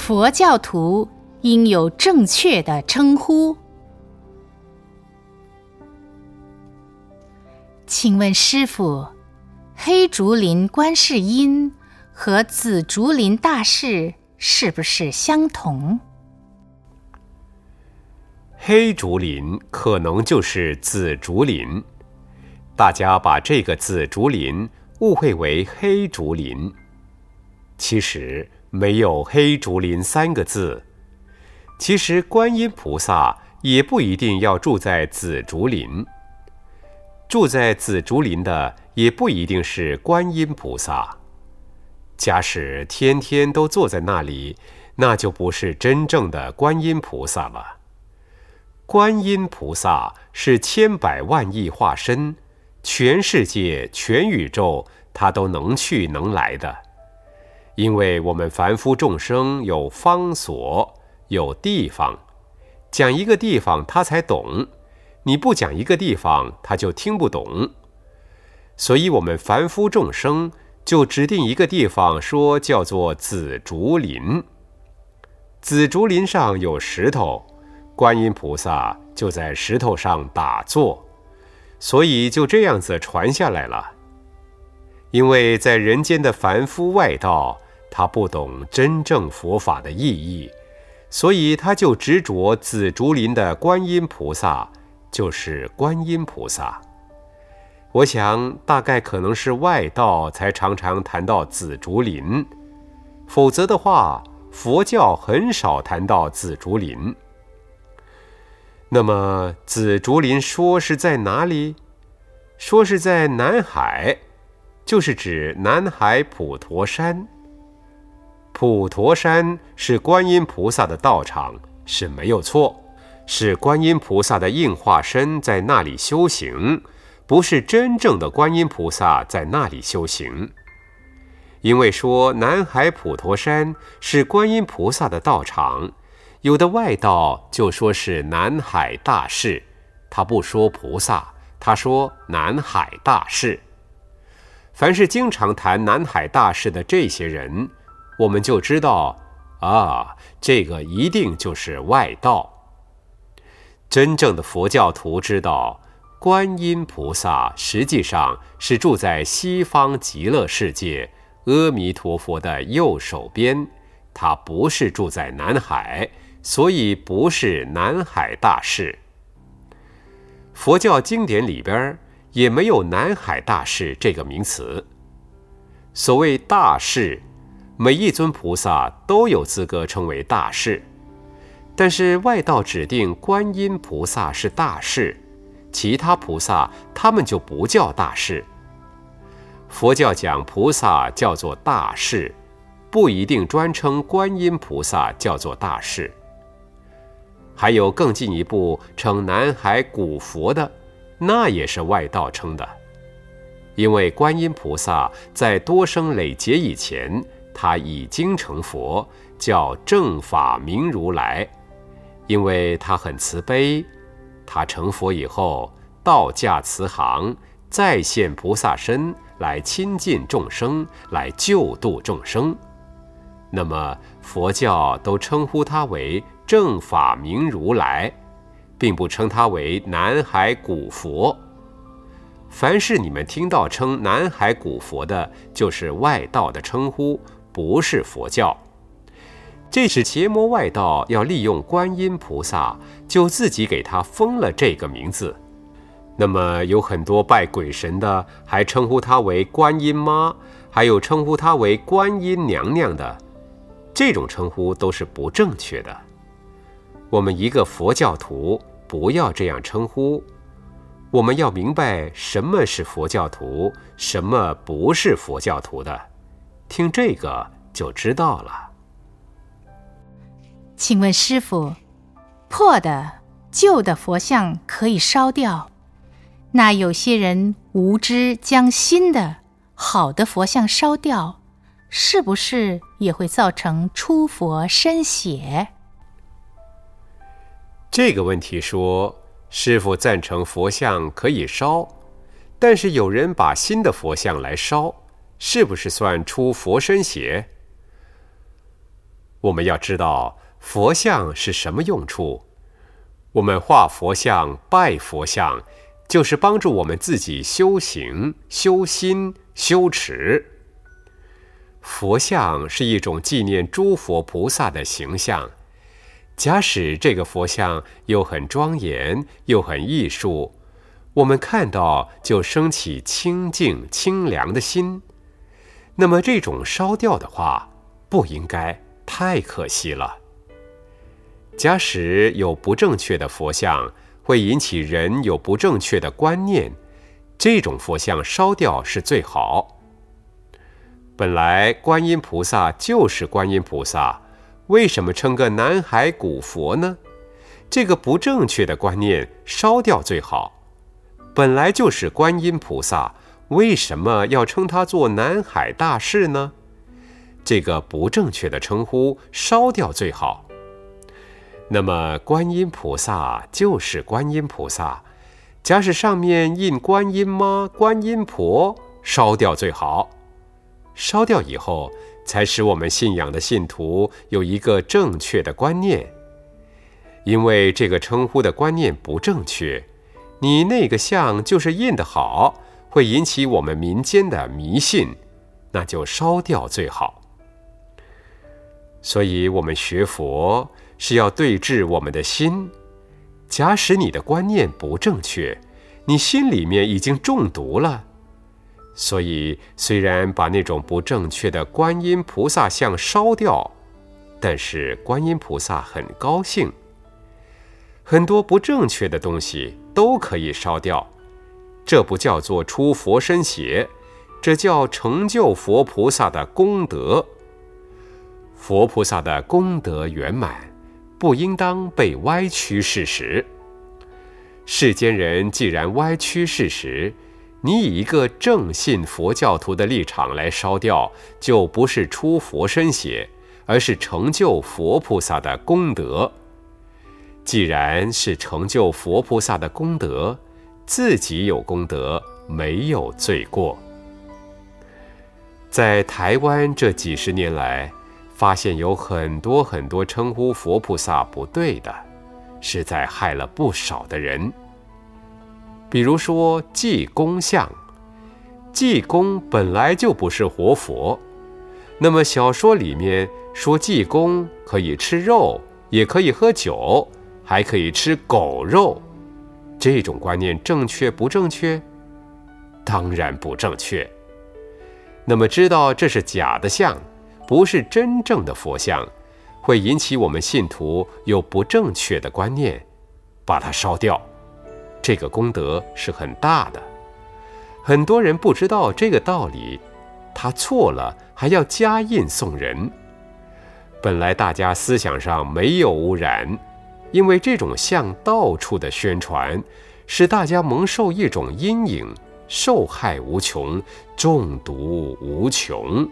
佛教徒应有正确的称呼。请问师傅，黑竹林观世音和紫竹林大士是不是相同？黑竹林可能就是紫竹林，大家把这个紫竹林误会为黑竹林，其实没有黑竹林三个字。其实观音菩萨也不一定要住在紫竹林，住在紫竹林的也不一定是观音菩萨。假使天天都坐在那里，那就不是真正的观音菩萨了。观音菩萨是千百万亿化身，全世界、全宇宙，他都能去能来的。因为我们凡夫众生有方所，有地方，讲一个地方他才懂，你不讲一个地方他就听不懂。所以，我们凡夫众生就指定一个地方说叫做紫竹林。紫竹林上有石头。观音菩萨就在石头上打坐，所以就这样子传下来了。因为在人间的凡夫外道，他不懂真正佛法的意义，所以他就执着紫竹林的观音菩萨就是观音菩萨。我想大概可能是外道才常常谈到紫竹林，否则的话，佛教很少谈到紫竹林。那么紫竹林说是在哪里？说是在南海，就是指南海普陀山。普陀山是观音菩萨的道场，是没有错，是观音菩萨的应化身在那里修行，不是真正的观音菩萨在那里修行。因为说南海普陀山是观音菩萨的道场。有的外道就说是南海大士，他不说菩萨，他说南海大士。凡是经常谈南海大士的这些人，我们就知道啊，这个一定就是外道。真正的佛教徒知道，观音菩萨实际上是住在西方极乐世界阿弥陀佛的右手边，他不是住在南海。所以不是南海大士。佛教经典里边也没有南海大士这个名词。所谓大士，每一尊菩萨都有资格称为大士，但是外道指定观音菩萨是大士，其他菩萨他们就不叫大士。佛教讲菩萨叫做大士，不一定专称观音菩萨叫做大士。还有更进一步称南海古佛的，那也是外道称的，因为观音菩萨在多生累劫以前，他已经成佛，叫正法明如来，因为他很慈悲，他成佛以后，道驾慈航，再现菩萨身来亲近众生，来救度众生，那么佛教都称呼他为。正法明如来，并不称他为南海古佛。凡是你们听到称南海古佛的，就是外道的称呼，不是佛教。这是邪魔外道要利用观音菩萨，就自己给他封了这个名字。那么有很多拜鬼神的，还称呼他为观音妈，还有称呼他为观音娘娘的，这种称呼都是不正确的。我们一个佛教徒不要这样称呼，我们要明白什么是佛教徒，什么不是佛教徒的，听这个就知道了。请问师傅，破的、旧的佛像可以烧掉，那有些人无知将新的、好的佛像烧掉，是不是也会造成出佛身血？这个问题说，师傅赞成佛像可以烧，但是有人把新的佛像来烧，是不是算出佛身邪？我们要知道佛像是什么用处。我们画佛像、拜佛像，就是帮助我们自己修行、修心、修持。佛像是一种纪念诸佛菩萨的形象。假使这个佛像又很庄严，又很艺术，我们看到就升起清净清凉的心。那么这种烧掉的话，不应该，太可惜了。假使有不正确的佛像，会引起人有不正确的观念，这种佛像烧掉是最好。本来观音菩萨就是观音菩萨，为什么称个南海古佛呢？这个不正确的观念烧掉最好。本来就是观音菩萨，为什么要称他做南海大士呢？这个不正确的称呼烧掉最好。那么观音菩萨就是观音菩萨，假使上面印观音妈、观音婆，烧掉最好。烧掉以后，才使我们信仰的信徒有一个正确的观念。因为这个称呼的观念不正确，你那个像就是印的好，会引起我们民间的迷信，那就烧掉最好。所以，我们学佛是要对治我们的心。假使你的观念不正确，你心里面已经中毒了。所以，虽然把那种不正确的观音菩萨像烧掉，但是观音菩萨很高兴。很多不正确的东西都可以烧掉，这不叫做出佛身邪，这叫成就佛菩萨的功德。佛菩萨的功德圆满，不应当被歪曲事实。世间人既然歪曲事实，你以一个正信佛教徒的立场来烧掉，就不是出佛身血，而是成就佛菩萨的功德。既然是成就佛菩萨的功德，自己有功德，没有罪过。在台湾这几十年来，发现有很多很多称呼佛菩萨不对的，实在害了不少的人。比如说济公像，济公本来就不是活佛。那么小说里面说济公可以吃肉，也可以喝酒，还可以吃狗肉，这种观念正确不正确？当然不正确。那么知道这是假的像，不是真正的佛像，会引起我们信徒有不正确的观念，把它烧掉。这个功德是很大的，很多人不知道这个道理，他错了还要加印送人。本来大家思想上没有污染，因为这种像到处的宣传，使大家蒙受一种阴影，受害无穷，中毒无穷。